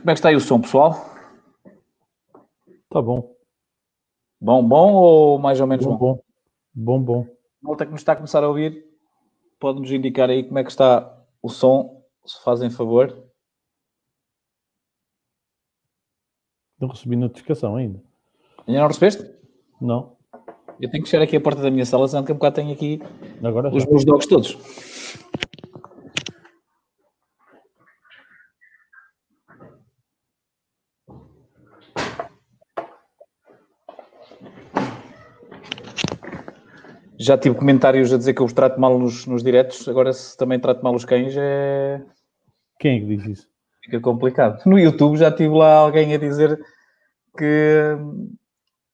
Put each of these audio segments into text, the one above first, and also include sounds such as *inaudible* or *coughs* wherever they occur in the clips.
Como é que está aí o som, pessoal? Tá bom. Bom, bom ou mais ou menos bom? Bom, bom. Bom. Malta que nos está a começar a ouvir, pode-nos indicar aí como é que está o som, se fazem favor. Não recebi notificação ainda. Ainda não recebeste? Não. Eu tenho que fechar aqui a porta da minha sala, senão que um bocado tenho aqui Agora os meus dogs todos. Já tive comentários a dizer que eu os trato mal nos, nos diretos, agora se também trato mal os cães é... Quem é que diz isso? fica complicado. No YouTube já tive lá alguém a dizer que,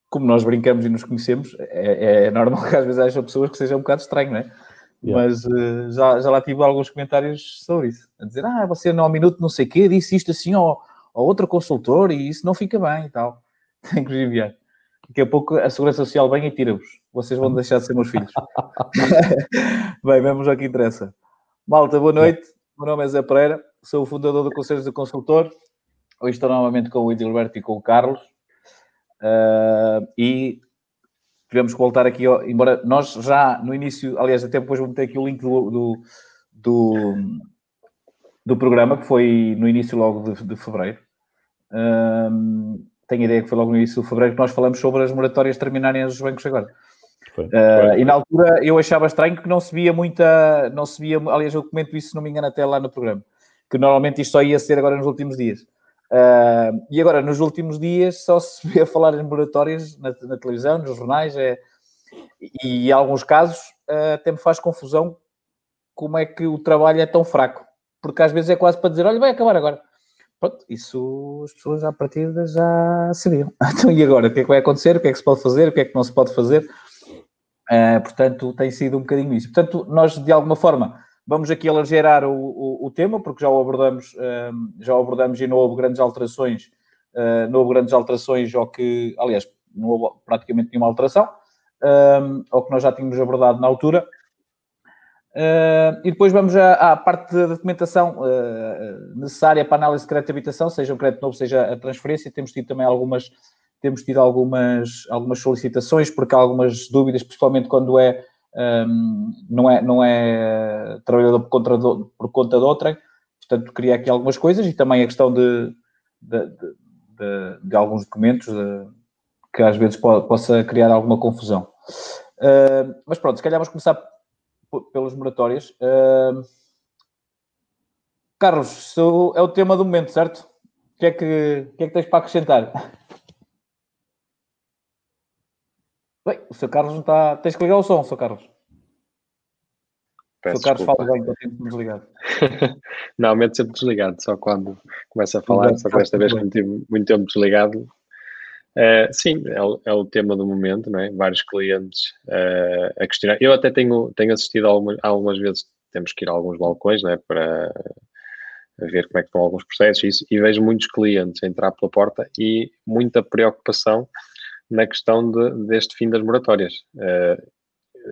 como nós brincamos e nos conhecemos, é, é normal que às vezes haja pessoas que seja um bocado estranho, não é? Yeah. Mas eh, já, já lá tive alguns comentários sobre isso. A dizer, ah, você no ao minuto não sei o quê, disse isto assim ao, ao outro consultor e isso não fica bem e tal. Tenho que enviar. Daqui a pouco a Segurança Social vem e tira-vos. Vocês vão deixar de ser meus filhos. *laughs* bem, vamos ao que interessa. Malta, boa noite. Meu nome é Zé Pereira, sou o fundador do Conselho de Consultor. Hoje estou novamente com o Edilberto e com o Carlos. Ah, e tivemos que voltar aqui, embora nós já no início, aliás, até depois vou meter aqui o link do, do, do, do programa, que foi no início logo de, de fevereiro. Ahm, tenho a ideia que foi logo no início de fevereiro que nós falamos sobre as moratórias terminarem nos bancos agora. Foi. Uh, e na altura eu achava estranho que não se via muita, não se via, aliás, eu comento isso, se não me engano, até lá no programa, que normalmente isto só ia ser agora nos últimos dias. Uh, e agora, nos últimos dias, só se vê a falar em moratórias na, na televisão, nos jornais, é, e em alguns casos uh, até me faz confusão como é que o trabalho é tão fraco, porque às vezes é quase para dizer, olha, vai acabar agora. Pronto, isso as pessoas à partida já sabiam. *laughs* Então, e agora? O que é que vai acontecer? O que é que se pode fazer? O que é que não se pode fazer? Uh, portanto, tem sido um bocadinho isso. Portanto, nós, de alguma forma, vamos aqui alargerar o, o, o tema, porque já o abordamos, um, já abordamos e não houve grandes alterações, uh, não houve grandes alterações ao que, aliás, não houve praticamente nenhuma alteração, um, ao que nós já tínhamos abordado na altura. Uh, e depois vamos à, à parte da documentação necessária para análise de crédito de habitação, seja o crédito novo, seja a transferência. Temos tido também algumas, temos tido algumas, algumas solicitações, porque há algumas dúvidas, principalmente quando é, um, não, é não é trabalhador por conta, de, por conta de outrem. Portanto, queria aqui algumas coisas e também a questão de, de, de, de alguns documentos que às vezes pode, possa criar alguma confusão. Uh, mas pronto, se calhar vamos começar pelas moratórias. Uh... Carlos, é o tema do momento, certo? O que é que, que, é que tens para acrescentar? Bem, o seu Carlos não está. Tens que ligar o som, seu Carlos. Peço o seu Carlos desculpa. fala bem, estou sempre desligado. *laughs* Normalmente sempre desligado, só quando começa a falar, só que desta vez como tive muito tempo desligado. Eh, sim, é o, é o tema do momento, não é? Vários clientes eh, a questionar. Eu até tenho, tenho assistido algumas, algumas vezes, temos que ir a alguns balcões, não é? Para ver como é que estão alguns processos e, isso, e vejo muitos clientes entrar pela porta e muita preocupação na questão de, deste fim das moratórias. Eh,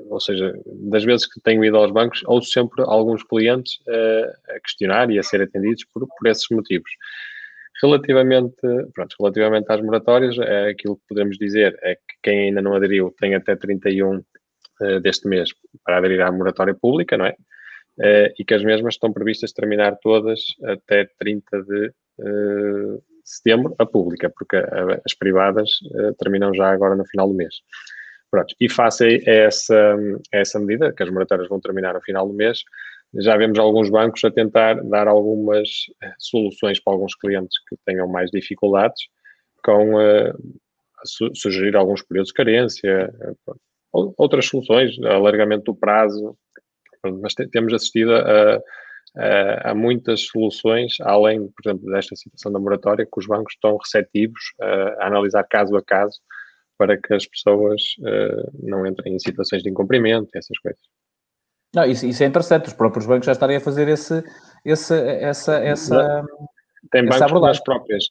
ou seja, das vezes que tenho ido aos bancos, ouço sempre alguns clientes eh, a questionar e a ser atendidos por, por esses motivos. Relativamente, pronto, relativamente às moratórias, é aquilo que podemos dizer é que quem ainda não aderiu tem até 31 eh, deste mês para aderir à moratória pública, não é? Eh, e que as mesmas estão previstas terminar todas até 30 de eh, setembro, a pública, porque as privadas eh, terminam já agora no final do mês. Pronto, e face a essa, a essa medida, que as moratórias vão terminar no final do mês, já vemos alguns bancos a tentar dar algumas eh, soluções para alguns clientes que tenham mais dificuldades, com a su- sugerir alguns períodos de carência. Ou- outras soluções, alargamento do prazo, mas te- temos assistido a, a- a muitas soluções, além, por exemplo, desta situação da moratória, que os bancos estão receptivos eh, a analisar caso a caso para que as pessoas eh, não entrem em situações de incumprimento, essas coisas. Não, isso, isso é interessante, os próprios bancos já estarem a fazer esse, esse, essa, essa, Tem Essa bancos nas próprias,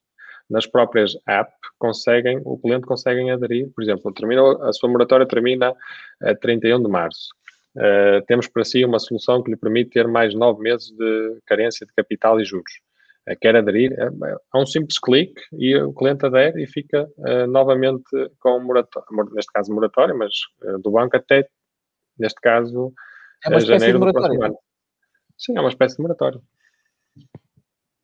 nas próprias apps conseguem, o cliente conseguem aderir, por exemplo, termina, a sua moratória termina a 31 de março. Uh, temos para si uma solução que lhe permite ter mais nove meses de carência de capital e juros. quer aderir, é, é um simples clique e o cliente adere e fica uh, novamente com moratório, neste caso moratório, mas uh, do banco até, neste caso, é uma janeiro do próximo ano. Sim, é uma espécie de moratório.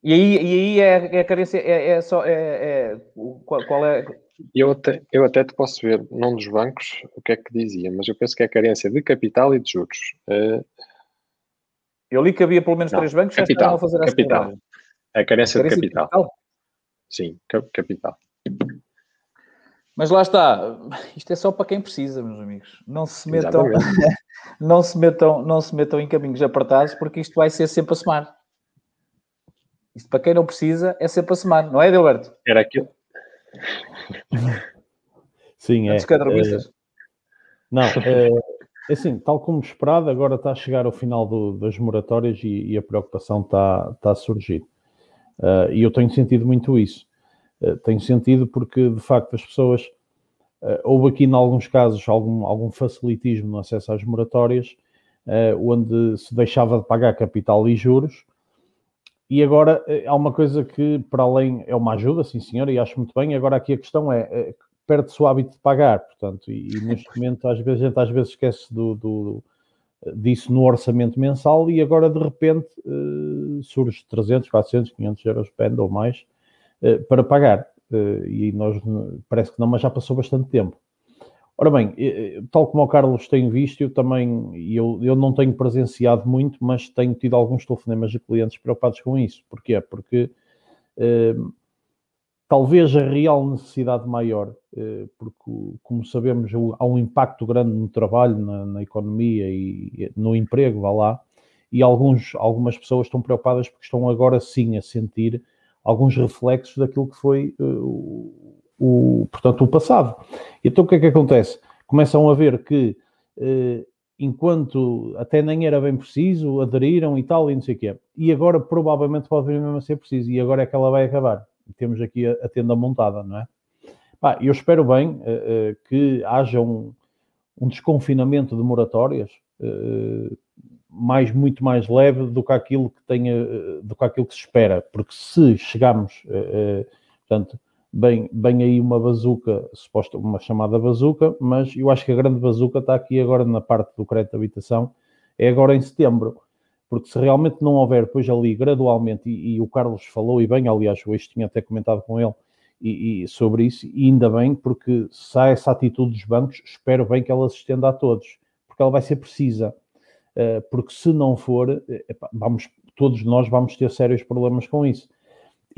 E aí, e aí é, é a carência, é, é só, é, é, qual, qual é... Eu até, eu até te posso ver, não dos bancos, o que é que dizia, mas eu penso que é a carência de capital e de juros. Uh, eu li que havia pelo menos não, três bancos capital, que estavam a fazer capital. essa a carência, a carência de, capital. de capital. Sim, capital. Mas lá está, isto é só para quem precisa, meus amigos. Não se metam, *laughs* não se metam, não se metam em caminhos apertados, porque isto vai ser sempre a somar. Isto para quem não precisa é sempre a somar, não é, Delberto? Era aquilo. Sim, é. é não, é, é, assim, tal como esperado, agora está a chegar ao final do, das moratórias e, e, a preocupação está, está a surgir. Uh, e eu tenho sentido muito isso. Uh, tenho sentido porque, de facto, as pessoas. Uh, houve aqui, em alguns casos, algum, algum facilitismo no acesso às moratórias, onde se deixava de pagar capital e juros. E agora há uma coisa que, para além, é uma ajuda, sim senhor, e acho muito bem. Agora aqui a questão é, é perde-se o hábito de pagar, portanto, e, e, neste momento às vezes, a gente às vezes esquece do, do, disso no orçamento mensal e agora de repente uh, surge 300, 400, 500 euros spend ou mais para pagar. E nós parece que não, mas já passou bastante tempo. Ora bem, tal como o Carlos tem visto, eu também, eu, eu não tenho presenciado muito, mas tenho tido alguns telefonemas de clientes preocupados com isso. Porquê? Porque talvez a real necessidade maior, eh, porque, como sabemos, há um impacto grande no trabalho, na, na economia e no emprego, vá lá, e alguns, algumas pessoas estão preocupadas porque estão agora sim a sentir alguns reflexos daquilo que foi uh, o, portanto, o passado. Então o que é que acontece? Começam a ver que uh, enquanto até nem era bem preciso, aderiram e tal, e não sei o quê. E agora provavelmente pode vir mesmo a ser preciso, e agora é que ela vai acabar temos aqui a, a tenda montada, não é? Bah, eu espero bem uh, uh, que haja um, um, desconfinamento de moratórias uh, mais, muito mais leve do que aquilo que tenha, do que aquilo que se espera, porque se chegarmos, portanto, bem, bem aí uma bazuca, suposta, uma chamada bazuca, mas eu acho que a grande bazuca está aqui agora na parte do crédito de habitação, é agora em setembro porque se realmente não houver depois ali gradualmente, e, e o Carlos falou e bem, aliás, hoje tinha até comentado com ele e, e, sobre isso, e ainda bem, porque se há essa atitude dos bancos, espero bem que ela se estenda a todos, porque ela vai ser precisa, uh, porque se não for, epá, vamos, todos nós vamos ter sérios problemas com isso.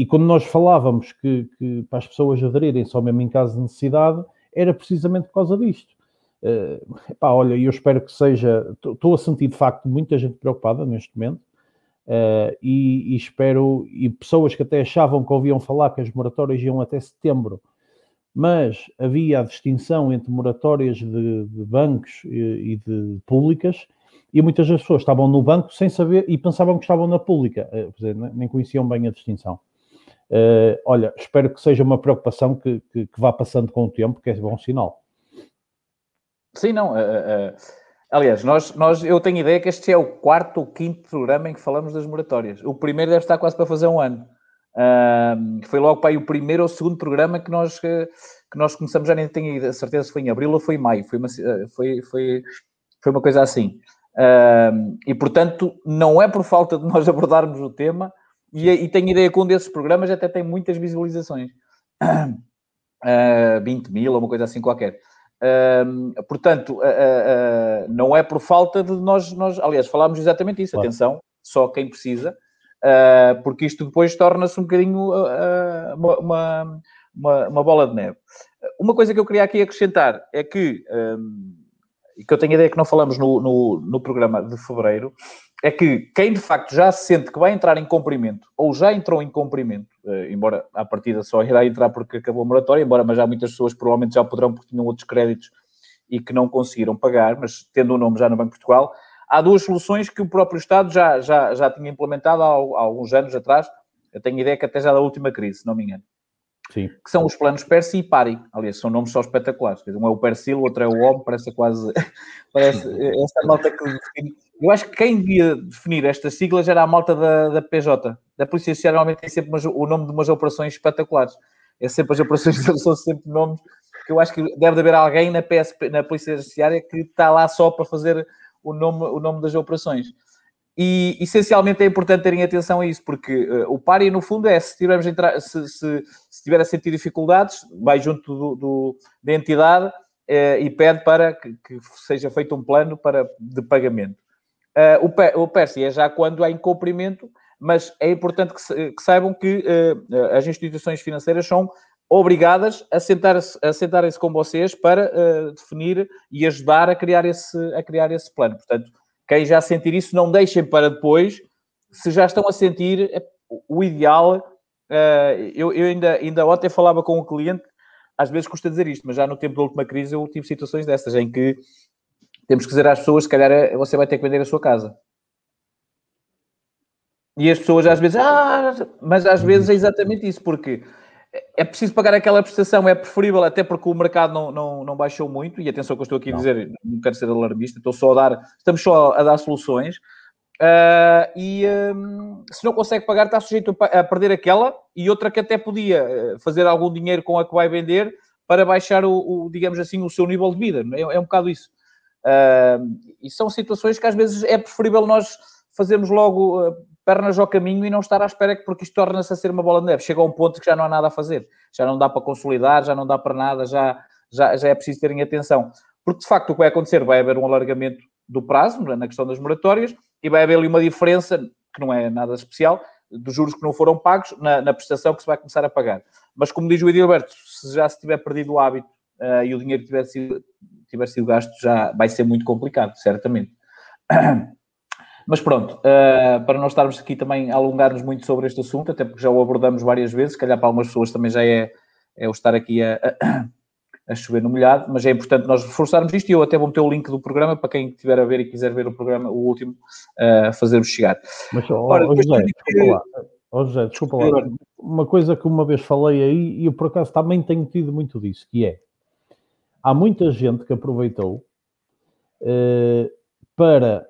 E quando nós falávamos que, que para as pessoas aderirem só mesmo em caso de necessidade, era precisamente por causa disto Uh, epá, olha, eu espero que seja. Estou a sentir de facto muita gente preocupada neste momento uh, e, e, espero. E pessoas que até achavam que ouviam falar que as moratórias iam até setembro, mas havia a distinção entre moratórias de, de bancos e, e, de públicas e muitas das pessoas estavam no banco sem saber e pensavam que estavam na pública, uh, nem conheciam bem a distinção. Olha, espero que seja uma preocupação que, que, que vá passando com o tempo, que é bom sinal. Sim, não. Uh, uh, aliás, nós, nós, eu tenho ideia que este é o quarto ou quinto programa em que falamos das moratórias. O primeiro deve estar quase para fazer um ano. Uh, foi logo para aí o primeiro ou segundo programa que nós, que nós começamos, já nem tenho a certeza se foi em abril ou foi em maio. Foi uma, foi, foi, foi uma coisa assim. e, portanto, não é por falta de nós *laughs* abordarmos o tema, e, e tenho ideia que um desses programas até tem muitas visualizações. *clears throat* Uh, 20 mil ou uma coisa assim qualquer portanto, uh, uh, não é por falta de nós, nós aliás, falámos exatamente isso, claro. atenção, só quem precisa, porque isto depois torna-se um bocadinho uma, uma, uma, uma, bola de neve. Uma coisa que eu queria aqui acrescentar é que, e que eu tenho a ideia que não falamos no, no, no programa de fevereiro, é que quem de facto já se sente que vai entrar em cumprimento ou já entrou em cumprimento, eh, embora à partida só irá entrar porque acabou a moratória, embora mas já muitas pessoas provavelmente já poderão porque tinham outros créditos e que não conseguiram pagar, mas tendo o nome já no Banco de Portugal, há duas soluções que o próprio Estado já, já, já tinha implementado há, há alguns anos atrás, eu tenho ideia que até já da última crise, se não me engano. Sim. Que são os planos Persi e Pari. Aliás, são nomes só espetaculares. Um é o Persil, o outro é o OM, parece quase. *laughs* parece essa nota que define eu acho que quem devia definir estas siglas era a malta da, da PJ. Da Polícia Judiciária normalmente tem sempre umas, o nome de umas operações espetaculares. É sempre as operações *laughs* são sempre nomes que eu acho que deve haver alguém na, PSP, na Polícia Judiciária que está lá só para fazer o nome, o nome das operações. E essencialmente é importante terem atenção a isso, porque uh, o pari, no fundo, é se, tivermos se, se, se tiver a sentir dificuldades, vai junto do, do da entidade uh, e pede para que, que, seja feito um plano para, de pagamento. Uh, o, o PERSI é já quando há incumprimento, mas é importante que, que saibam que as instituições financeiras são obrigadas a sentar-se a sentar com vocês para definir e ajudar a criar esse, a criar esse plano. Portanto, quem já sentir isso, não deixem para depois. Se já estão a sentir, é o ideal. Uh, eu, eu ainda, ainda ontem falava com um cliente, às vezes custa dizer isto, mas já no tempo da última crise eu tive situações dessas em que temos que dizer às pessoas: se calhar eh, você vai ter que vender a sua casa. E as pessoas às vezes, ah, mas às vezes é exatamente isso, porque é preciso pagar aquela prestação, é preferível, até porque o mercado não, não, não baixou muito, e atenção que eu estou aqui a dizer, não quero ser alarmista, estou só a dar, estamos só a dar soluções, uh, e um, se não consegue pagar, está sujeito a, perder aquela, e outra que até podia eh, fazer algum dinheiro com a que vai vender, para baixar o, o digamos assim, o seu nível de vida, é, é um bocado isso. Uh, e são situações que às vezes é preferível nós fazermos logo uh, pernas ao caminho e não estar à espera, porque isto torna-se a ser uma bola de neve. Chega a um ponto que já não há nada a fazer, já não dá para consolidar, já não dá para nada, já, já, já é preciso terem atenção. Porque, de facto, o que vai acontecer? Vai haver um alargamento do prazo na questão das moratórias e vai haver ali uma diferença, que não é nada especial, dos juros que não foram pagos na, na prestação que se vai começar a pagar. Mas, como diz o Edilberto, se já se tiver perdido o hábito uh, e o dinheiro tiver sido, tiver sido gasto, já vai ser muito complicado, certamente. *clears throat* Mas pronto, uh, para não estarmos aqui também a alongar-nos muito sobre este assunto, até porque já o abordamos várias vezes, se calhar para algumas pessoas também já é, é o estar aqui a, a, a, chover no molhado, mas é importante nós reforçarmos isto e eu até vou meter o link do programa para quem estiver a ver e quiser ver o programa, o último, uh, fazer-vos chegar. Mas, ó, Ora, ó, José, desculpa lá. Ó, José, desculpa lá. Uma coisa que uma vez falei aí, e eu por acaso também tenho tido muito disso, que é, há muita gente que aproveitou uh, para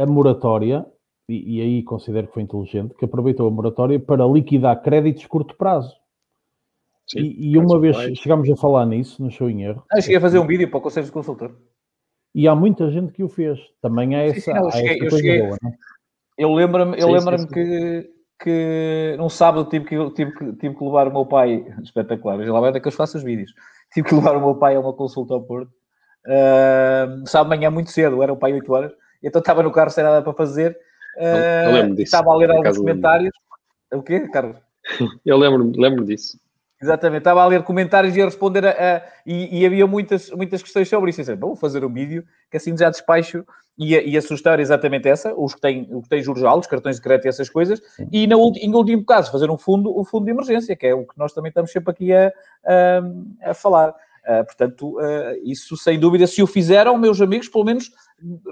a moratória, e, e, aí considero que foi inteligente, que aproveitou a moratória para liquidar créditos de curto prazo. Sim, e, e uma vez chegámos a falar nisso, no show em erro. Ah, cheguei a fazer um vídeo para o Conselho de Consultor. E há muita gente que o fez. Também há essa, sim, sim, não, cheguei, essa coisa cheguei, boa, não é? Eu lembro-me eu lembro que, que num sábado tive que, tive, que, tive que levar o meu pai, espetacular, já lá vai que eu faço os vídeos, tive que levar o meu pai a uma consulta ao Porto. Uh, sábado manhã muito cedo, era o pai 8 horas, então estava no carro sem nada para fazer. Eu lembro disso. Estava a ler alguns comentários. O quê, Carlos? *laughs* Eu lembro, lembro disso. Exatamente, estava a ler comentários e a responder a, a e, e, havia muitas, muitas questões sobre isso. Eu vou fazer um vídeo que assim já despacho e a, a sugestão era exatamente essa, os que têm, os que têm juros altos, cartões de crédito e essas coisas, e no, em último caso fazer um fundo, um fundo de emergência, que é o que nós também estamos sempre aqui a, a, a falar. Uh, portanto, uh, isso sem dúvida, se o fizeram, meus amigos, pelo menos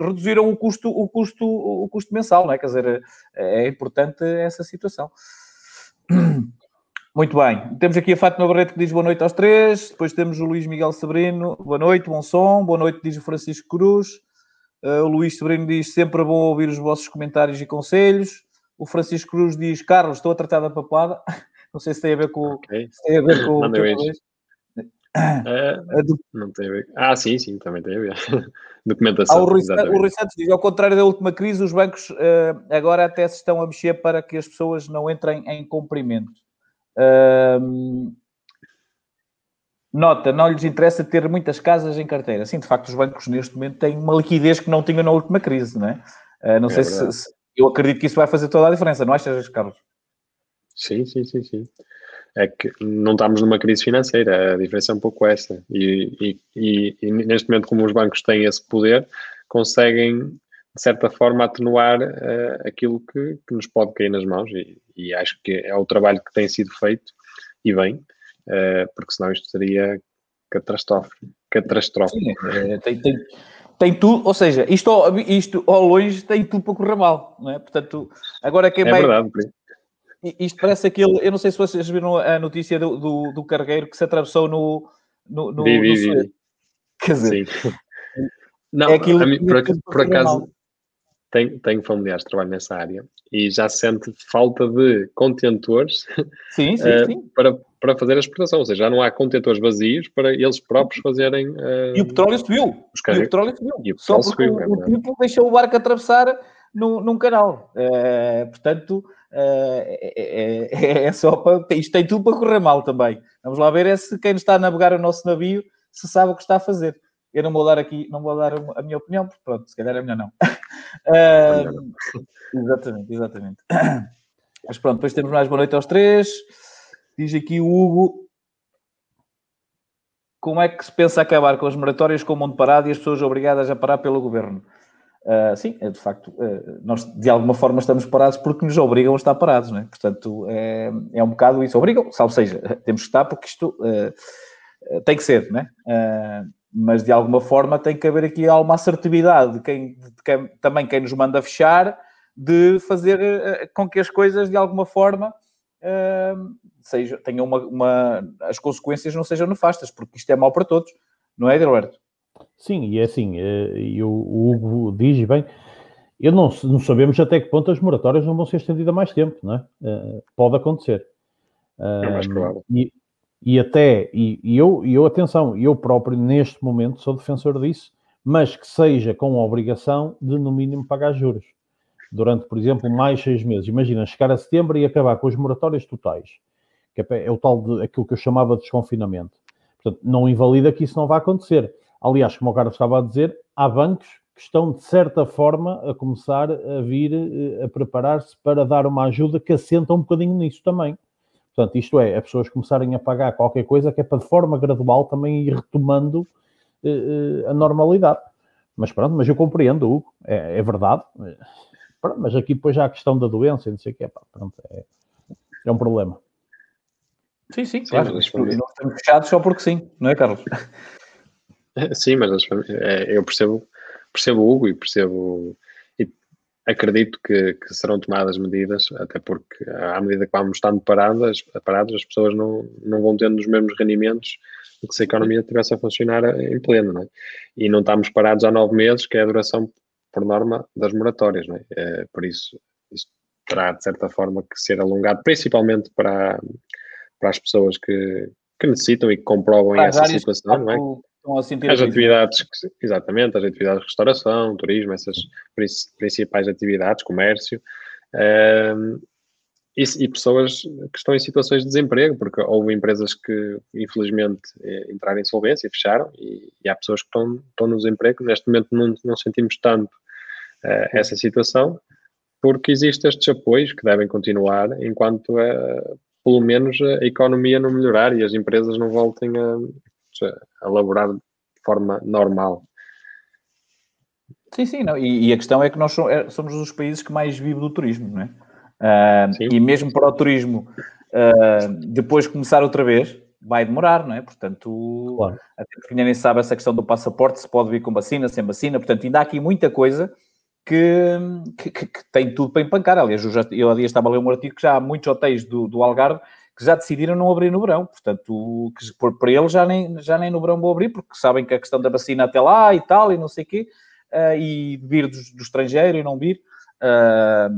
reduziram o custo, o custo, o custo mensal, não é? Quer dizer, é importante essa situação. *clears throat* Muito bem. Temos aqui a Fátima Barreto que diz boa noite aos três. Depois temos o Luís Miguel Sabrino. Boa noite, bom som. Boa noite, diz o Francisco Cruz. Uh, o Luís Sabrino diz sempre bom ouvir os vossos comentários e conselhos. O Francisco Cruz diz Carlos, estou a tratar da papada. *laughs* Não sei se tem a ver com, okay. se tem a ver com *laughs* o é, não tem a ver. Ah, sim, sim, também tem a ver. *laughs* Documentação. Ah, o, Rui, o Rui Santos diz: ao contrário da última crise, os bancos uh, agora até se estão a mexer para que as pessoas não entrem em cumprimento. Uh, nota, não lhes interessa ter muitas casas em carteira. Sim, de facto, os bancos neste momento têm uma liquidez que não tinham na última crise, não é? Uh, não é sei se, se, Eu acredito que isso vai fazer toda a diferença, não achas, Carlos? Sim, sim, sim, sim é que não estamos numa crise financeira, a diferença é um pouco essa. E, e, e, neste momento, como os bancos têm esse poder, conseguem, de certa forma, atenuar uh, aquilo que, que, nos pode cair nas mãos. E, e, acho que é o trabalho que tem sido feito, e bem, porque senão isto seria catastrófico. catastrófico. É, tem, tem, tem tudo, ou seja, isto, isto ao longe tem tudo para correr mal, não é? Portanto, agora quem é vai. Verdade, isto parece aquele. Eu não sei se vocês viram a notícia do, do, do cargueiro que se atravessou no. no, no, vi, vi, vi. Quer dizer, Sim. *laughs* Não, é aquilo mim, por, por acaso tenho, tenho familiares que trabalham nessa área e já sente falta de contentores sim, *laughs* sim, uh, sim. Para, para fazer a exportação. Ou seja, já não há contentores vazios para eles próprios fazerem. Uh, e o petróleo subiu. Os e o petróleo subiu. E o Só porque subiu, o, é o tipo deixou o barco atravessar num, num canal. Uh, portanto, é, é, é, só para. Isto tem tudo para correr mal também. Vamos lá ver é se quem está a navegar o nosso navio se sabe o que está a fazer. Eu não vou dar aqui, não vou dar a minha opinião, porque pronto, se calhar é melhor não. *laughs* Uh, exatamente, exatamente. *coughs* Mas pronto, depois temos mais boa noite aos três. Diz aqui o Hugo. Como é que se pensa acabar com as moratórias com o mundo parado e as pessoas obrigadas a parar pelo governo? Uh, sim, é de facto, uh, nós de alguma forma estamos parados porque nos obrigam a estar parados, não é? Portanto, é, é um bocado isso. Obrigam, salvo seja, *laughs* temos que estar porque isto uh, tem que ser, não é? mas de alguma forma tem que haver aqui alguma assertividade de quem, de quem, também quem nos manda fechar, de fazer com que as coisas de alguma forma seja, tenham uma, uma, as consequências não sejam nefastas, porque isto é mau para todos, não é, Edilberto? Sim, e é assim, uh, e o, Hugo diz bem, eu não, não sabemos até que ponto as moratórias não vão ser estendidas mais tempo, não é? pode acontecer. é mais provável. E, e até, e, e eu, e eu, atenção, eu próprio neste momento sou defensor disso, mas que seja com a obrigação de, no mínimo, pagar juros. Durante, por exemplo, mais seis meses. Imagina, chegar a setembro e acabar com as moratórias totais, que é, é o tal de aquilo que eu chamava de desconfinamento. Portanto, não invalida que isso não vai acontecer. Aliás, como o Carlos estava a dizer, há bancos que estão, de certa forma, a começar a vir eh, a preparar-se para dar uma ajuda que assenta um bocadinho nisso também. Portanto, isto é, as pessoas começarem a pagar qualquer coisa que é para de forma gradual também ir retomando uh, a normalidade. Mas pronto, mas eu compreendo, Hugo, é, é verdade. Pronto, mas aqui depois já a questão da doença e não sei o que, pá, pronto, é, é um problema. Sim, sim, claro. Sim, mas nós estamos fechados só porque sim, não é, Carlos? *laughs* Sim, mas é, eu percebo, percebo o Hugo e percebo acredito que, que, serão tomadas medidas, até porque à medida que vamos estando paradas, parados, as pessoas não, não vão tendo os mesmos rendimentos do que se a economia estivesse a funcionar em pleno, não é? E não estamos parados há nove meses, que é a duração, por norma, das moratórias, não é? é por isso, isto terá, de certa forma, que ser alongado, principalmente para, para as pessoas que, que necessitam e que comprovam essa situação, não é? estão a sentir as atividades, exatamente, as atividades de restauração, turismo, essas principais atividades, comércio, um, e, e, pessoas que estão em situações de desemprego, porque houve empresas que, infelizmente, eh, entraram em insolvência e fecharam, e, e, há pessoas que estão, estão no desemprego. Neste momento não, não sentimos tanto uh, essa situação, porque existem estes apoios que devem continuar enquanto, uh, pelo menos, a economia não melhorar e as empresas não voltem a, a elaborar de forma normal. Sim, sim, não. E, e, a questão é que nós é, somos, um dos países que mais vive do turismo, não é? Uh, e mesmo para o turismo, uh, depois começar outra vez, vai demorar, não é? Portanto, claro. até porque ninguém sabe essa questão do passaporte, se pode vir com vacina, sem vacina, portanto, ainda há aqui muita coisa que, que, que tem tudo para empancar. Aliás, eu, já, eu há dias estava a ler um artigo que já há muitos hotéis do, do Algarve que já decidiram não abrir no verão. Portanto, que por, para eles já nem, já nem no verão vão abrir, porque sabem que a questão da vacina até lá e tal, e não sei o quê, uh, e vir do, do, estrangeiro e não vir, uh,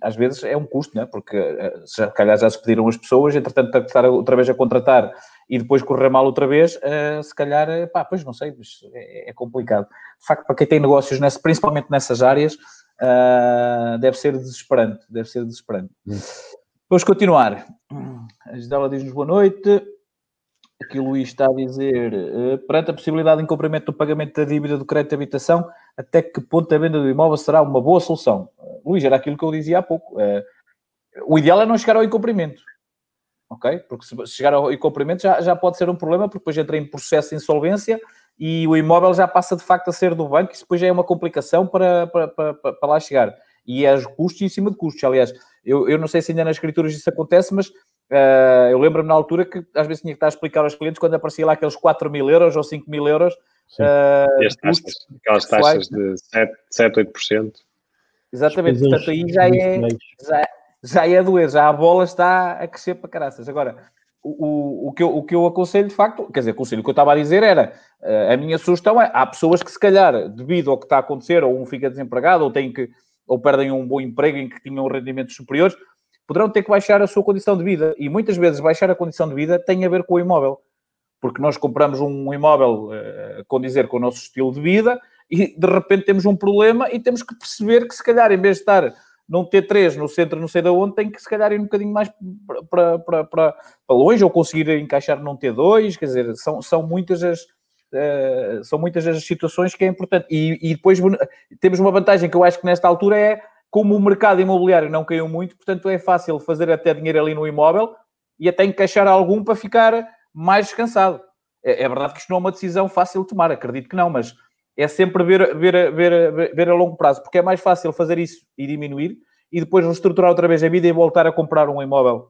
às vezes é um custo, né? porque uh, já, calhar já se pediram as pessoas, entretanto, estar outra vez a contratar e depois correr mal outra vez, uh, se calhar, pá, pois não sei, é, é, complicado. De facto, para quem tem negócios, nessa, principalmente nessas áreas, uh, deve ser desesperante, deve ser desesperante. Hum. Vamos continuar. A Gisela diz-nos boa noite. Aqui o Luís está a dizer, uh, perante a possibilidade de incumprimento do pagamento da dívida do crédito de habitação, até que ponto a venda do imóvel será uma boa solução? Luís, era aquilo que eu dizia há pouco. O ideal é não chegar ao incumprimento. Ok? Porque se chegar ao incumprimento já, já pode ser um problema, porque depois entra em processo de insolvência e o imóvel já passa de facto a ser do banco, e isso depois já é uma complicação para, para, para, para lá chegar. E é custos em cima de custos. Aliás, eu, eu não sei se ainda nas escrituras isso acontece, mas uh, eu lembro-me na altura que às vezes tinha que estar a explicar aos clientes quando aparecia lá aqueles 4 mil euros ou 5 mil euros. Uh, e as taxas, aquelas taxas de 7, 7 8%. Exatamente, portanto aí já é, já, já é doer, já a bola está a crescer para caraças. Agora, o, o, que eu, o que eu aconselho, de facto, quer dizer, aconselho, o que eu estava a dizer era, uh, a minha sugestão é, há pessoas que se calhar, devido ao que está a acontecer, ou um fica desempregado, ou tem que ou perdem um bom emprego em que tinham rendimentos superiores, poderão ter que baixar a sua condição de vida. E muitas vezes baixar a condição de vida tem a ver com o imóvel. Porque nós compramos um imóvel uh, condizer com o nosso estilo de vida e de repente temos um problema e temos que perceber que se calhar em vez de estar num T3 no centro, não sei de onde, tem que se calhar ir um bocadinho mais para, para, para, para longe ou conseguir encaixar num T2, quer dizer, são, são muitas as, uh, são muitas as situações que é importante. E, e depois temos uma vantagem que eu acho que nesta altura é como o mercado imobiliário não caiu muito, portanto é fácil fazer até dinheiro ali no imóvel e até encaixar algum para ficar mais descansado. É, é verdade que isto não é uma decisão fácil de tomar, acredito que não, mas é sempre ver, ver, ver, ver a longo prazo, porque é mais fácil fazer isso e diminuir e depois reestruturar outra vez a vida e voltar a comprar um imóvel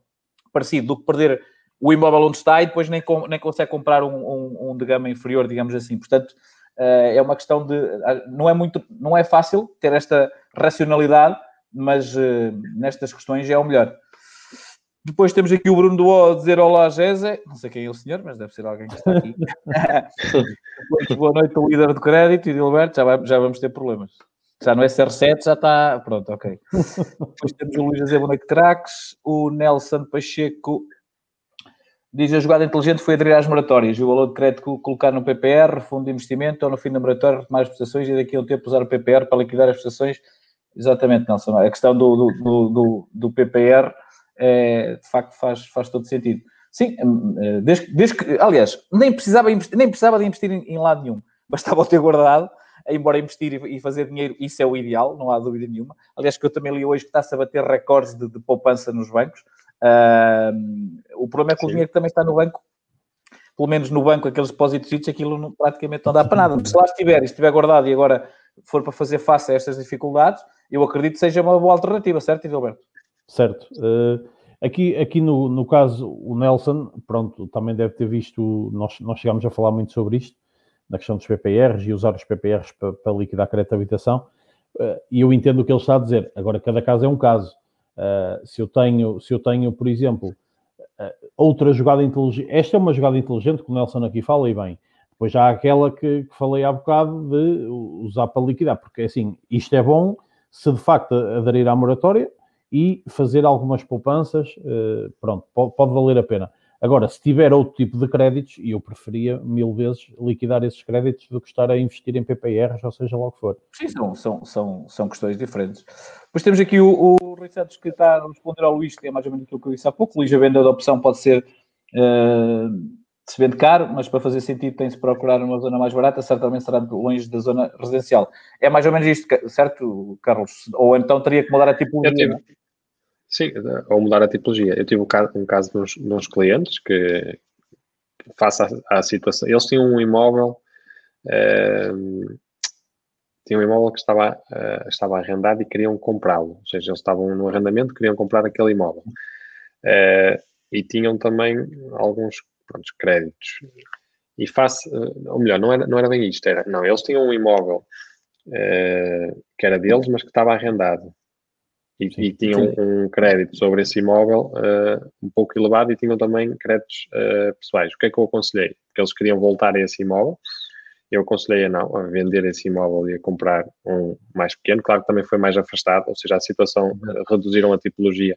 parecido do que perder o imóvel onde está e depois nem, nem consegue comprar um, um, um de gama inferior, digamos assim. Portanto, eh, é uma questão de. Não é muito, não é fácil ter esta racionalidade, mas eh, nestas questões é o melhor. Depois temos aqui o Bruno do O a dizer olá, Gésia. Não sei quem é o senhor, mas deve ser alguém que está aqui. *laughs* Depois, boa noite, o líder do crédito e. Já, vai, já vamos ter problemas. Já no SR7 já está. Pronto, ok. Depois temos o Luís noite, craques. O Nelson Pacheco diz a jogada inteligente foi aderir às moratórias e o valor de crédito colocar no PPR, fundo de investimento, ou no fim da moratória retomar as prestações e daqui a um tempo usar o PPR para liquidar as prestações. Exatamente, Nelson. A questão do, do, do, do PPR é, de facto faz, faz todo sentido. Sim, hum, eh, desde, desde que, aliás, nem precisava, investir, nem precisava de investir em, em lado nenhum, *laughs* bastava ter guardado, embora investir e fazer dinheiro, isso é o ideal, não há dúvida nenhuma. Aliás, que eu também li hoje que está-se a bater recordes de, de poupança nos bancos. Uh, o problema é que Sim. o dinheiro que também está no banco, pelo menos no banco, aqueles depósitos, aquilo não, praticamente não dá para nada. Se lá estiver e estiver guardado e agora for para fazer face a estas dificuldades, eu acredito que seja uma boa alternativa, certo, Gilberto? Certo. Uh, aqui aqui no, no caso, o Nelson, pronto, também deve ter visto, nós, nós chegámos a falar muito sobre isto, na questão dos PPRs e usar os PPRs para, para liquidar crédito de habitação, uh, e eu entendo o que ele está a dizer. Agora, cada caso é um caso. Uh, se, eu tenho, se eu tenho, por exemplo, outra jogada inteligente, esta é uma jogada inteligente que o Nelson aqui fala e bem, depois já há aquela que, que falei há bocado de usar para liquidar, porque assim, isto é bom se de facto aderir à moratória, e fazer algumas poupanças, eh, pronto, pode, valer a pena. Agora, se tiver outro tipo de créditos, eu preferia mil vezes liquidar esses créditos do que estar a investir em PPRs, ou seja lá o que for. Sim, são, são, são, são questões diferentes. Depois temos aqui o, o Rui Santos que está a responder ao Luís, que é mais ou menos aquilo que eu disse há pouco. Luís, a venda da opção pode ser uh, se vende caro, mas para fazer sentido tem-se procurar uma zona mais barata, certamente será longe da zona residencial. É mais ou menos isto, certo, Carlos? Ou então teria que mudar a tipologia? Sim, ou mudar a tipologia. Eu tive um caso, um caso de, uns, de uns clientes que, face à, à, situação, eles tinham um imóvel, uh, tinham um imóvel que estava, uh, estava arrendado e queriam comprá-lo. Ou seja, eles estavam no arrendamento, queriam comprar aquele imóvel. Uh, e tinham também alguns pronto, créditos. E face, eh, ou melhor, não era, não era bem isto, era, não, eles tinham um imóvel que era deles, mas que estava arrendado. E, e tinham um crédito sobre esse imóvel uh, um pouco elevado e tinham também créditos uh, pessoais. O que é que eu aconselhei? Porque eles queriam voltar a esse imóvel. Eu aconselhei a não, a vender esse imóvel e a comprar um mais pequeno. Claro que também foi mais afastado, ou seja, a situação, uhum. reduziram a tipologia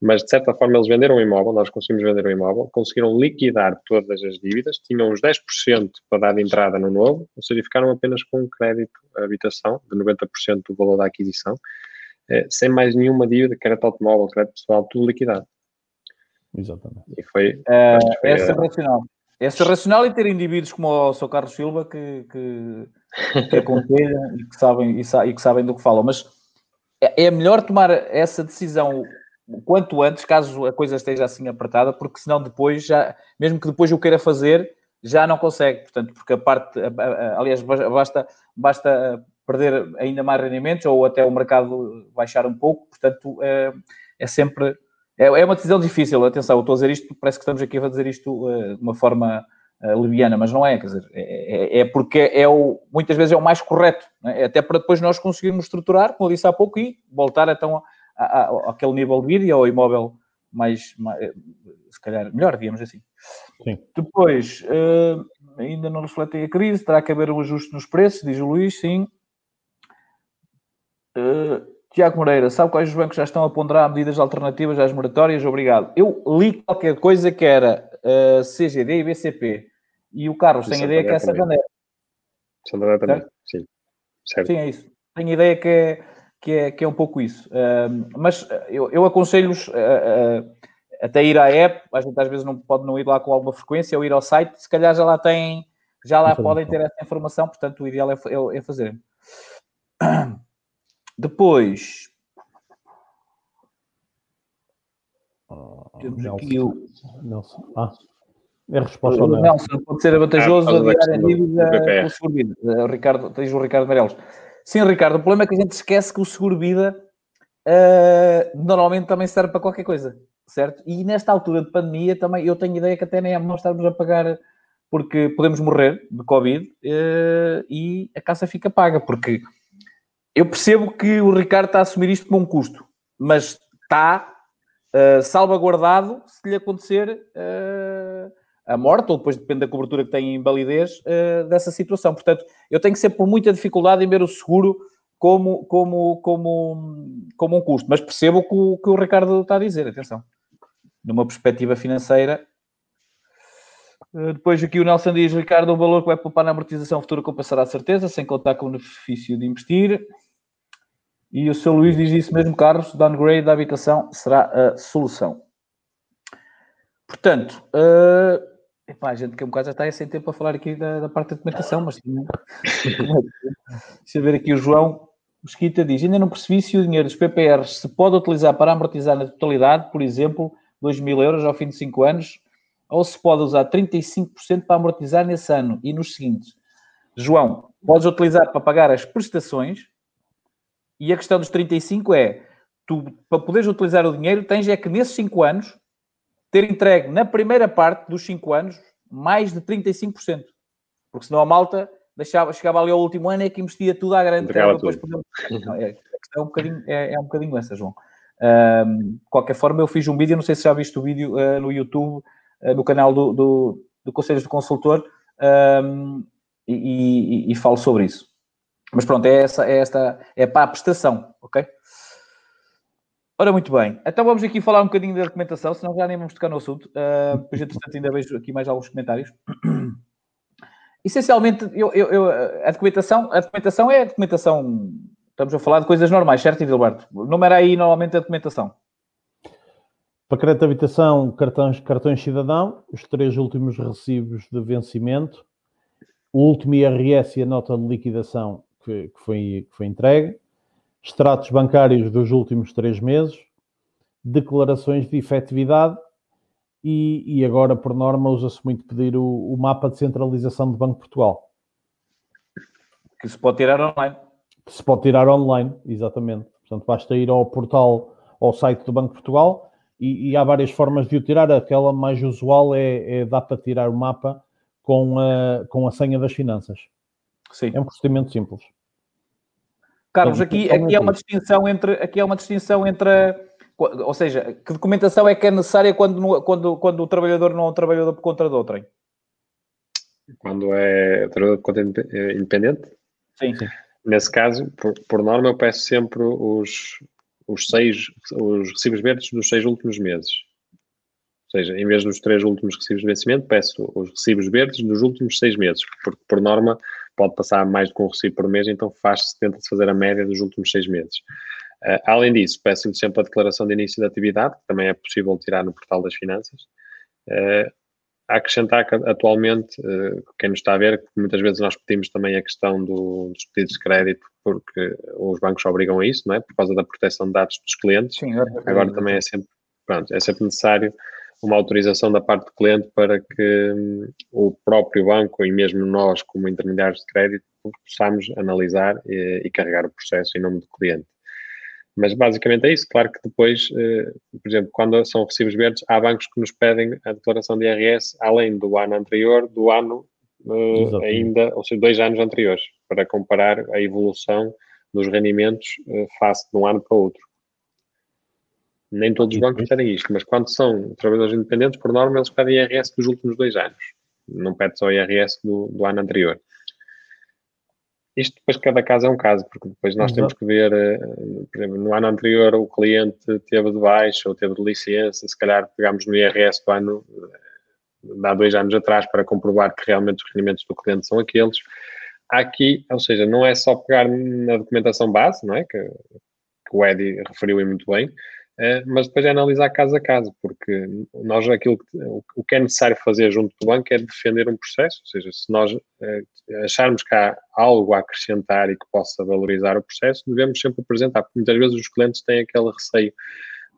mas de certa forma eles venderam o imóvel, nós conseguimos vender o imóvel, conseguiram liquidar todas as dívidas, tinham os 10% para dar de entrada no novo, ou seja, ficaram apenas com um crédito à habitação de 90% do valor da aquisição, sem mais nenhuma dívida, crédito automóvel, crédito pessoal, tudo liquidado. Exatamente. E foi. É, foi é racional. É racional e ter indivíduos como o Sr. Carlos Silva que, que, que aconselham *laughs* e que, sabem, e, que sabem do que falam. Mas é, é melhor tomar essa decisão quanto antes, caso a coisa esteja assim apertada, porque senão depois já, mesmo que depois o queira fazer, já não consegue. Portanto, porque a parte, aliás, basta, basta perder ainda mais rendimentos ou até o mercado baixar um pouco. Portanto, é, é sempre. É, é uma decisão difícil. Atenção, eu estou a dizer isto, parece que estamos aqui a dizer isto uh, de uma forma uh, leviana, mas não é. Quer dizer, é, é, é porque é o, muitas vezes é o mais correto, é? até para depois nós conseguirmos estruturar, como eu disse há pouco, e voltar então a aquele nível de vídeo ou imóvel mais, mais, eh, se calhar melhor, digamos assim. Sim. Depois, uh, ainda não refletem a crise, terá que haver um ajuste nos preços, diz o Luís, sim. Uh, Tiago Moreira, sabe quais os bancos já estão a ponderar medidas alternativas às moratórias? Obrigado. Eu li qualquer coisa que era uh, CGD e BCP. E o Carlos tem ideia que é Santander. Santander também, sim. Certo. Sim, é isso. Tenho ideia que é, que é, que é um pouco isso. Uh, mas eu, eu aconselho-vos até ir à app, a gente às vezes não pode não ir lá com alguma frequência, ou ir ao site, se calhar já lá tem, já lá podem ter essa informação, portanto o ideal é, é, é fazer. Depois. temos aqui o. Nelson. Ah, é a resposta o Nelson. pode ser vantajoso ah, adiar a dívida com o seguro vida. O Ricardo, tens o Ricardo Meirelles. Sim, Ricardo, o problema é que a gente esquece que o seguro vida uh, normalmente também serve para qualquer coisa, certo? E nesta altura de pandemia também, eu tenho ideia que até nem é bom estarmos a pagar porque podemos morrer de Covid uh, e a casa fica paga, porque eu percebo que o Ricardo está a assumir isto como um custo, mas está uh, salvaguardado se lhe acontecer uh, a morte, ou depois depende da cobertura que tem em validez uh, dessa situação. Portanto, eu tenho sempre muita dificuldade em ver o seguro como, como, como, como um custo, mas percebo o que o, que o Ricardo está a dizer, atenção. Numa perspectiva financeira, depois aqui o Nelson diz, Ricardo, o valor que vai poupar na amortização futura compensará a certeza, sem contar com o benefício de investir. E o seu Luís diz isso mesmo, Carlos, downgrade da habitação será a solução. Portanto, uh, epá, a gente que um bocado já está aí sem tempo para falar aqui da, da parte da documentação, mas *laughs* deixa eu ver aqui o João Mesquita diz, ainda não percebi se o dinheiro dos PPRs se pode utilizar para amortizar na totalidade, por exemplo, 2 mil euros ao fim de 5 anos, ou se pode usar 35% para amortizar nesse ano e nos seguintes. João, podes utilizar para pagar as prestações e a questão dos 35 é, tu, para poderes utilizar o dinheiro, tens é que nesses 5 anos ter entregue na primeira parte dos 5 anos mais de 35%. Porque senão a malta deixava, chegava ali ao último ano e é que investia tudo à grande terra. Depois, exemplo, é, é, um bocadinho, é, é um bocadinho essa, João. Um, de qualquer forma, eu fiz um vídeo, não sei se já viste o vídeo uh, no YouTube, no canal do, do, do Conselhos do Consultor, um, e, e, e, falo sobre isso. Mas pronto, é, essa, é esta, é para a prestação, ok? Ora, muito bem. Então vamos aqui falar um bocadinho da documentação, senão já nem vamos tocar no assunto. Uh, depois, entretanto, ainda vejo aqui mais alguns comentários. *clears throat* Essencialmente, eu, eu, eu, a, documentação, a documentação é a documentação... Estamos a falar de coisas normais, certo, Gilberto? Número aí, normalmente, a documentação. Para crédito de habitação, cartões, cartões cidadão, os três últimos recibos de vencimento, o último IRS e a nota de liquidação que, que, foi, que foi entregue, extratos bancários dos últimos três meses, declarações de efetividade e, e agora, por norma, usa-se muito pedir o, o, mapa de centralização do Banco de Portugal. Que se pode tirar online. Que se pode tirar online, exatamente. Portanto, basta ir ao portal, ao site do Banco de Portugal e, e há várias formas de o tirar. Aquela mais usual é, é dá para tirar o mapa com a, com a senha das finanças. Sim. É um procedimento simples. Carlos, aqui, aqui é uma distinção entre aqui é uma distinção entre ou seja, que documentação é que é necessária quando, quando, quando o trabalhador não é um trabalhador por conta de outrem? Quando é trabalhador por conta independente? Sim. Nesse caso, por, por, norma, eu peço sempre os, os seis os recibos verdes dos seis últimos meses. Ou seja, em vez dos três últimos recibos de vencimento, peço os recibos verdes dos últimos seis meses, porque por norma pode passar mais do que um recibo por mês, então faz-se, tenta-se fazer a média dos últimos seis meses. Uh, além disso, peço-lhe sempre a declaração de início de atividade, que também é possível tirar no portal das finanças. Uh, a acrescentar que atualmente, uh, quem nos está a ver, muitas vezes nós pedimos também a questão do, dos pedidos de crédito, porque os bancos obrigam a isso, não é? Por causa da proteção de dados dos clientes. Sim, é Agora também é sempre, pronto, é sempre necessário uma autorização da parte do cliente para que um, o próprio banco e mesmo nós, como intermediários de crédito, possamos analisar e, e, carregar o processo em nome do cliente. Mas basicamente é isso. Claro que depois, eh, por exemplo, quando são recibos verdes, há bancos que nos pedem a declaração de IRS além do ano anterior, do ano eh, ainda, ou seja, dois anos anteriores, para comparar a evolução dos rendimentos eh, face de um ano para o outro. Nem todos os bancos pedem isto, mas quando são trabalhadores independentes, por norma, eles pedem IRS dos últimos dois anos. Não pede só IRS do, do ano anterior. Isto depois cada caso é um caso, porque depois nós temos que ver, eh, por exemplo, no ano anterior o cliente teve de baixa ou teve de licença, se calhar pegámos no IRS do ano, de há dois anos atrás, para comprovar que realmente os rendimentos do cliente são aqueles. Aqui, ou seja, não é só pegar na documentação base, não é? Que, que o Edi referiu muito bem, eh, mas depois é analisar caso a caso, porque nós aquilo que, o que é necessário fazer junto do banco é defender um processo, ou seja, se nós eh, acharmos que há algo a acrescentar e que possa valorizar o processo, devemos sempre apresentar, porque muitas vezes os clientes têm aquele receio,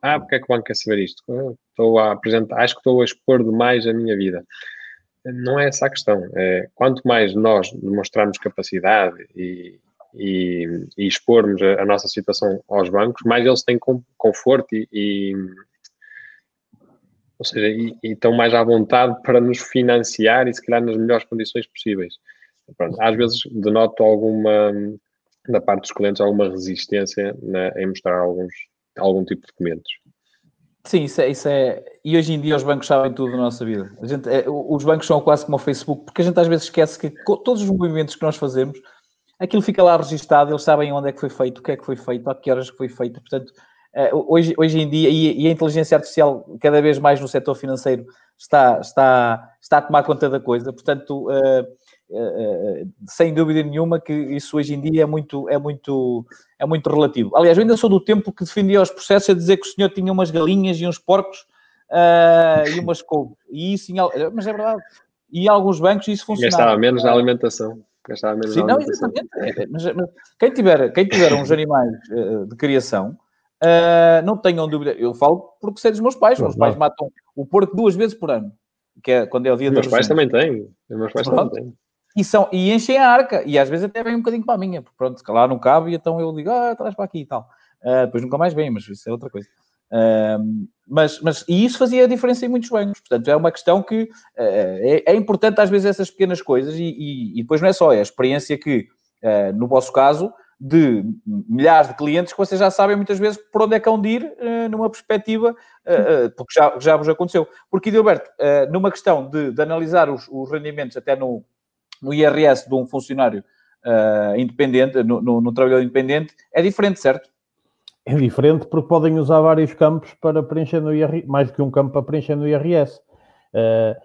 ah, porque é que o banco quer saber isto? Ah, estou a apresentar, acho que estou a expor demais a minha vida. Não é essa a questão. É, quanto mais nós demonstrarmos capacidade e, e, e expormos a, a, nossa situação aos bancos, mais eles têm conforto e, e ou seja, e, e, estão mais à vontade para nos financiar e se calhar nas melhores condições possíveis. Pronto, às vezes denoto alguma, da parte dos clientes, alguma resistência na, em mostrar alguns, algum tipo de documentos. Sim, isso é, isso é. E hoje em dia os bancos sabem tudo da nossa vida. A gente, é, os bancos são quase como o Facebook, porque a gente às vezes esquece que todos os movimentos que nós fazemos aquilo fica lá registado, eles sabem onde é que foi feito, o que é que foi feito, a que horas que foi feito. Portanto, eh, hoje, hoje em dia, e, a inteligência artificial cada vez mais no setor financeiro está, está, está a tomar conta da coisa. Portanto, eh, eh, sem dúvida nenhuma que isso hoje em dia é muito, é muito, é muito relativo. Aliás, eu ainda sou do tempo que defendia os processos a dizer que o senhor tinha umas galinhas e uns porcos e umas couves. E isso, mas é verdade. E alguns bancos isso funciona. Gastava menos na alimentação gastava menos Sim, não, exatamente. É, mas, mas, quem, tiver, quem tiver uns animais uh, de criação, uh, não tenham dúvida. Eu falo porque sei dos meus pais. Os meus pais matam o porco duas vezes por ano, que é quando é o dia dos meus pais também têm. Os meus pais também têm. E, são, e enchem a arca, e às vezes até vem um bocadinho para a minha, porque pronto, lá não cabe, e então eu digo, ah, traz para aqui e tal. Uh, depois nunca mais vem, mas isso é outra coisa. Mas, mas, e isso fazia a diferença em muitos bancos. Portanto, é uma questão que uh, é, é, importante às vezes essas pequenas coisas e, e, e, depois não é só, é a experiência que, uh, no vosso caso, de milhares de clientes que vocês já sabem muitas vezes por onde é que hão de ir uh, numa perspectiva, porque já, já vos aconteceu. Porque, Gilberto, numa questão de, de analisar os, os, rendimentos até no, no IRS de um funcionário independente, no, no, no trabalhador independente, é diferente, certo? É diferente porque podem usar vários campos para preencher no IRS, mais do que um campo para preencher no IRS. Uh,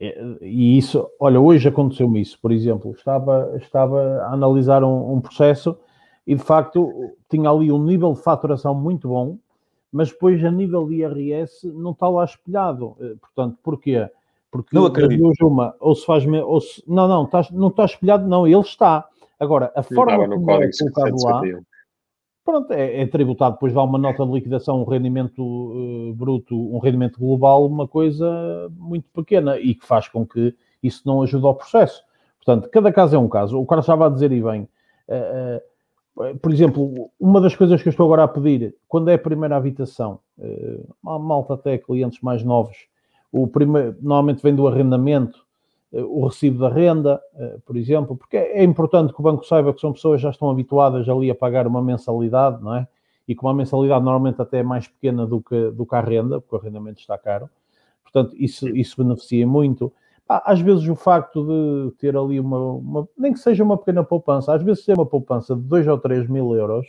eh, e isso, olha, hoje aconteceu-me isso, por exemplo, estava, estava a analisar um, um, processo e de facto tinha ali um nível de faturação muito bom, mas depois a nível de IRS não está lá espelhado. Uh, portanto, porquê? Porque não acredito. uma, ou se faz, ou se, não, não, está, não está espelhado, não, ele está. Agora, a forma como é colocado lá, pronto, é, é, tributado, depois dá uma nota de liquidação, um rendimento uh, bruto, um rendimento global, uma coisa muito pequena e que faz com que isso não ajude ao processo. Portanto, cada caso é um caso. O cara estava a dizer e bem, uh, uh, por exemplo, uma das coisas que eu estou agora a pedir, quando é a primeira habitação, malta até clientes mais novos, o primeiro, normalmente vem do arrendamento, o recibo da renda, eh, por exemplo, porque é importante que o banco saiba que são pessoas que já estão habituadas ali a pagar uma mensalidade, não é? E que uma mensalidade normalmente até é mais pequena do que, do que a renda, porque o arrendamento está caro. Portanto, isso, isso beneficia muito. Às vezes o facto de ter ali uma, uma, nem que seja uma pequena poupança, às vezes ter uma poupança de 2 ou 3 mil euros,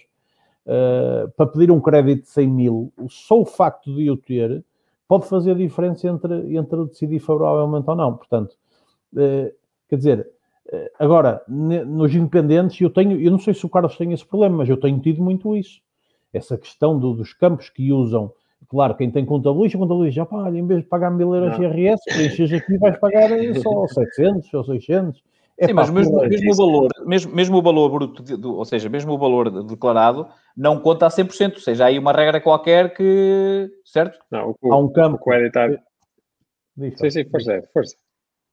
uh, para pedir um crédito de 100 mil, só o facto de o ter pode fazer a diferença entre, entre decidir favoravelmente ou não. Portanto, eh, quer dizer, eh, agora, nos independentes, eu tenho, eu não sei se o Carlos tem esse problema, mas eu tenho tido muito isso. Essa questão do, dos campos que usam, claro, quem tem contabilista, contabilista, já pá, em vez de pagar mil euros de IRS, preenches aqui vais pagar só *laughs* 700 ou 600. É Sim, mas mesmo, mesmo o valor, mesmo, mesmo o valor bruto, de, ou seja, mesmo o valor declarado, não conta a 100%, ou seja, há aí uma regra qualquer que, certo? Não, o, há um campo. O editar... Sim, sim, força, força.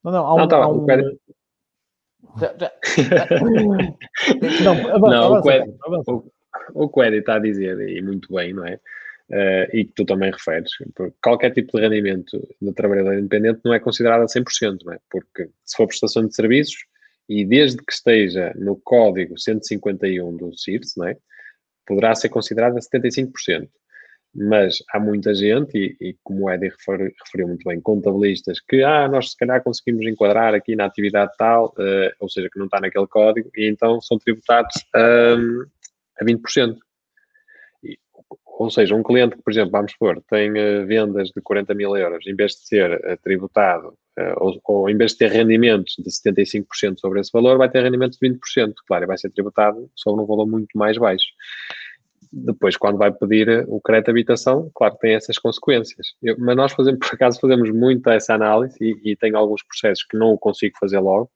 Não, não, há um. Não, tá, há um... não, não o, Qued, o, o Qued está a dizer, e muito bem, não é? Uh, e que tu também referes, qualquer tipo de rendimento de trabalhador independente não é considerado a 100%, não é? Porque se for prestação de serviços e desde que esteja no código 151 do CIRS, não é? Poderá ser considerado a 75%. Mas há muita gente, e, e como o Eddie referiu, referiu, muito bem, contabilistas, que ah, nós se calhar conseguimos enquadrar aqui na atividade tal, uh, ou seja, que não está naquele código, e então são tributados um, a 20%. E, ou seja, um cliente que, por exemplo, vamos supor, tem uh, vendas de 40 mil euros, em vez de ser uh, tributado, ou, ou, em vez de ter rendimentos de 75% sobre esse valor, vai ter rendimentos de 20%. Claro, e vai ser tributado sobre um valor muito mais baixo depois, quando vai pedir o crédito de habitação, claro que tem essas consequências. Eu, mas nós, fazemos, por acaso, fazemos muito essa análise e, e tem alguns processos que não o consigo fazer logo.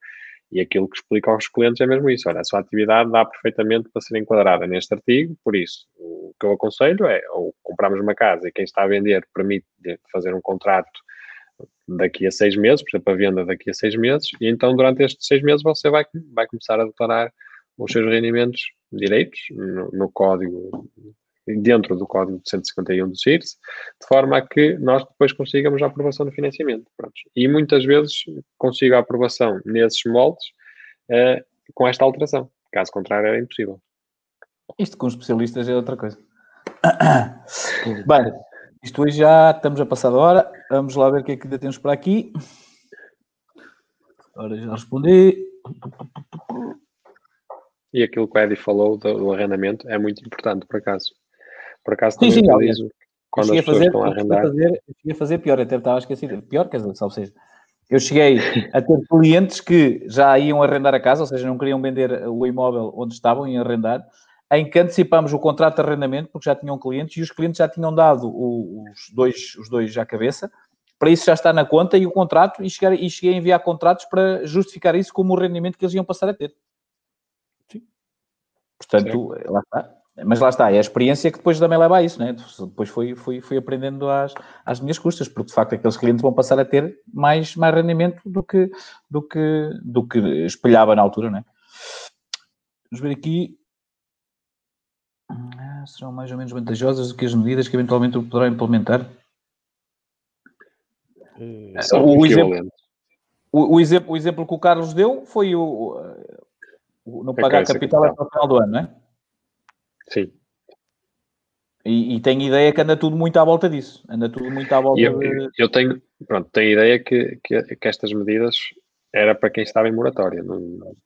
E aquilo que explico aos clientes é mesmo isso. Olha, a sua atividade dá perfeitamente para ser enquadrada neste artigo, por isso, o que eu aconselho é, ou compramos uma casa e quem está a vender permite fazer um contrato daqui a seis meses, por exemplo, a venda daqui a seis meses, e então durante estes seis meses você vai, vai começar a declarar os seus rendimentos direitos no, no código, dentro do código de 151 do CIRS, de forma a que nós depois consigamos a aprovação do financiamento. Pronto. E muitas vezes consigo a aprovação nesses moldes uh, com esta alteração. Caso contrário, era impossível. Isto com especialistas é outra coisa. *coughs* Bem, isto hoje já estamos a passar da hora. Vamos lá ver o que é que ainda temos para aqui. Agora já respondi. E aquilo que o Eddie falou do, do arrendamento é muito importante, por acaso. Por acaso também sim, sim, utilizo quando as pessoas fazer, estão a arrendar. Eu fazer, eu fazer pior, até estava esquecido. Pior, quer dizer, ou seja, eu cheguei a ter clientes que já iam arrendar a casa, ou seja, não queriam vender o imóvel onde estavam, iam arrendar, em que antecipámos o contrato de arrendamento, porque já tinham clientes, e os clientes já tinham dado os dois, os dois à cabeça, para isso já está na conta e o contrato, e, chegar, e cheguei a enviar contratos para justificar isso como o rendimento que eles iam passar a ter. Portanto, Sim. lá está. Mas lá está, é a experiência que depois também leva a isso, né? Depois fui, fui, fui aprendendo às, às minhas custas, porque de facto aqueles clientes vão passar a ter mais, mais rendimento do que, do, que, do que espelhava na altura, né? Vamos ver aqui. Ah, serão mais ou menos vantajosas do que as medidas que eventualmente poderá implementar? É, o, exemplo, o, o, exemplo, o exemplo que o Carlos deu foi o, não pagar capital até o final do ano, não é? Sim. E, e tenho ideia que anda tudo muito à volta disso. Anda tudo muito à volta eu, de... eu tenho, pronto, tenho ideia que, que, que, estas medidas era para quem estava em moratória. Não...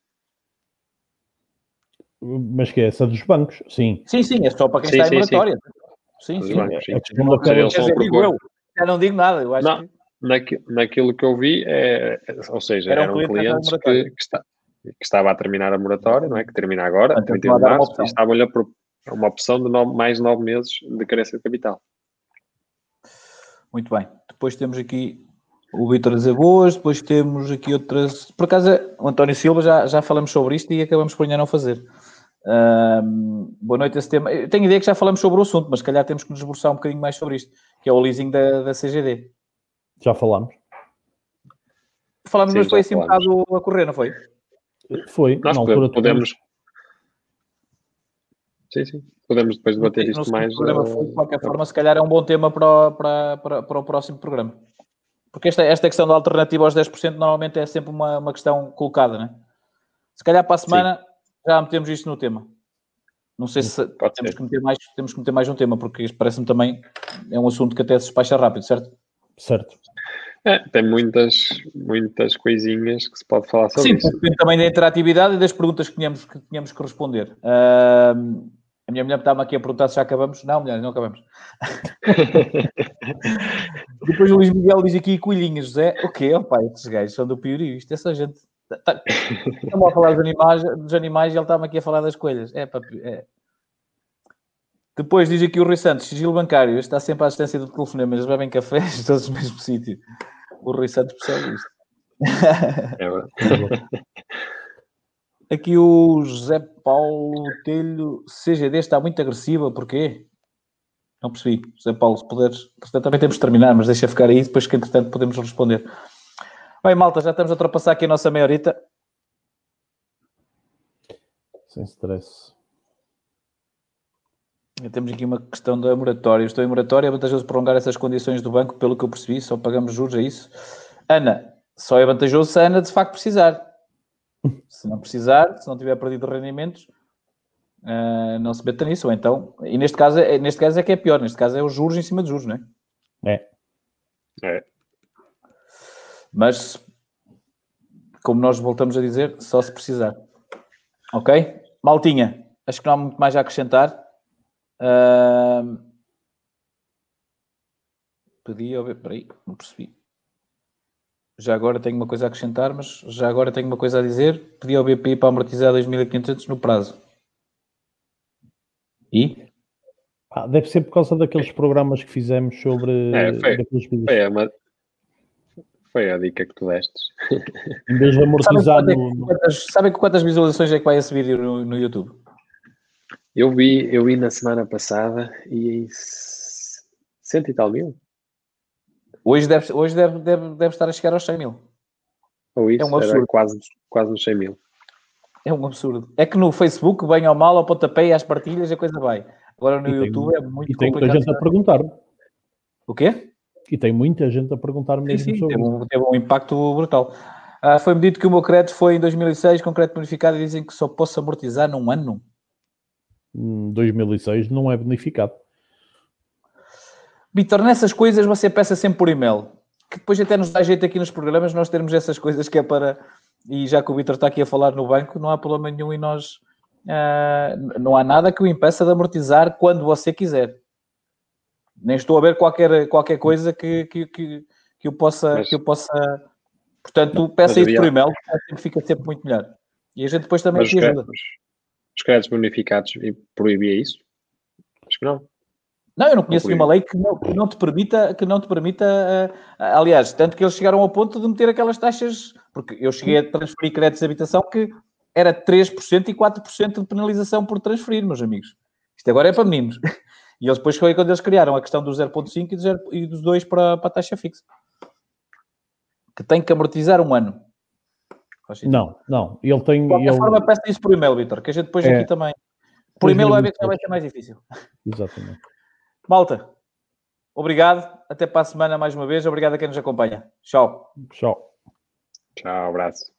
Mas que é essa dos bancos, sim. Sim, sim, é só para quem sim, está sim, em moratória. Sim, sim. sim. Bancos, sim. É, é, dizer, digo eu. Já não digo nada, eu acho não, que... Naquilo, naquilo que eu vi, é, ou seja, eram, eram clientes que, que, está, que estava a terminar a moratória, não é? Que termina agora, então, 31 de março, e estavam-lhe a uma opção de nove, mais nove meses de carência de capital. Muito bem. Depois temos aqui o Vitor boas, depois temos aqui outras. Por acaso, o António Silva já, já falamos sobre isto e acabamos por ainda não fazer. Um, boa noite esse tema. Eu tenho ideia que já falamos sobre o assunto, mas se calhar temos que nos esboçar um bocadinho mais sobre isto, que é o leasing da, da CGD. Já falamos. Falamos, Sim, mas foi assim um bocado a correr, não foi? Foi, Nós na altura podemos. Sim, sim. Podemos depois debater isto mais. Programa foi, de qualquer uh, forma, se calhar é um bom tema para o, para, para, para o próximo programa. Porque esta, esta questão da alternativa aos 10% normalmente é sempre uma, uma questão colocada, né? Se calhar para a semana sim. já metemos isto no tema. Não sei se temos que, meter mais, temos que meter mais um tema, porque isto parece-me também é um assunto que até se despacha rápido, certo? Certo. É, tem muitas, muitas coisinhas que se pode falar sobre Sim, isso. Sim, também da interatividade e das perguntas que tínhamos que, tínhamos que responder. Uh, a minha mulher estava aqui a perguntar se já acabamos. Não, mulher, não acabamos. *laughs* Depois o Luís Miguel diz aqui coelhinhas, José. O quê? Opa, estes gajos são do piorio. Isto, essa gente... Tá, *laughs* estamos a falar dos animais, dos animais e ele estava aqui a falar das coelhas. É, papi, é. Depois diz aqui o Rui Santos, sigilo bancário, está sempre à distância do telefonema, eles bebem café, todos no mesmo sítio. O Rui Santos percebe isto. É verdade. *laughs* Aqui o José Paulo Telho, CGD está muito agressiva, porquê? Não percebi. José Paulo, se puderes. Portanto, também temos de terminar, mas deixa ficar aí, depois que entretanto podemos responder. Bem, malta, já estamos a ultrapassar aqui a nossa meia horita. Sem stress. Temos aqui uma questão da moratória. Estou em moratória, é vantajoso prolongar essas condições do banco, pelo que eu percebi, só pagamos juros a isso. Ana, só é vantajoso se a Ana de facto precisar. Se não precisar, se não tiver perdido rendimentos, uh, não se meta nisso. Ou então, e neste caso, é, neste caso é que é pior, neste caso é os juros em cima de juros, não é? É. É. Mas, como nós voltamos a dizer, só se precisar. Ok? Maltinha, acho que não há muito mais a acrescentar. Uh... Pedi, peraí, não percebi. Já agora tenho uma coisa a acrescentar, mas já agora tenho uma coisa a dizer. Pedi ao BPI para amortizar 2.500 no prazo. E? Ah, deve ser por causa daqueles programas que fizemos sobre. É, foi, foi, uma, foi a dica que tu destes. Em vez de amortizar. Sabem, no... quantas, quantas visualizações é que vai esse vídeo no, no YouTube? Eu vi, eu vi na semana passada e cento e tal mil. Hoje deve, hoje deve, deve, deve estar a chegar aos 100 mil. Ou isso, é um absurdo. quase, quase nos 100 mil. É um absurdo. É que no Facebook, bem ou mal, ao pontapé e às partilhas, a coisa vai. Agora no e YouTube tem, é muito e tem muita gente a perguntar. O quê? E tem muita gente a perguntar mesmo sim, sim, sobre teve um, teve um impacto brutal. Ah, Foi-me dito que o meu crédito foi em 2006, com crédito bonificado, e dizem que só posso amortizar num ano. 2006 hum, não é bonificado. Vitor, nessas coisas você peça sempre por e-mail, que depois até nos dá jeito aqui nos programas nós termos essas coisas que é para. E já que o Vitor está aqui a falar no banco, não há problema nenhum e nós. Uh, não há nada que o impeça de amortizar quando você quiser. Nem estou a ver qualquer, qualquer coisa que, que, que, que eu possa. Mas, que eu possa... Portanto, peça isso por e-mail, que fica sempre muito melhor. E a gente depois também te ajuda. Os créditos bonificados proibia isso? Acho que não. Não, eu não conheço nenhuma lei que não, que não te permita, que não te permita, uh, aliás, tanto que eles chegaram ao ponto de meter aquelas taxas, porque eu cheguei a transferir créditos de habitação que era 3% e 4% de penalização por transferir, meus amigos. Isto agora é para meninos. *laughs* E eles depois foi quando eles criaram a questão do 0.5 e, do e dos 2 para, para a taxa fixa. Que tem que amortizar um ano. Não, não. Ele tem. De qualquer ele... forma, peça isso por e-mail, Vitor, que a gente depois é. aqui também. Por e-mail vai ver que vai ser mais difícil. Exatamente. Malta, obrigado. Até para a semana mais uma vez. Obrigado a quem nos acompanha. Tchau. Tchau. Tchau, abraço.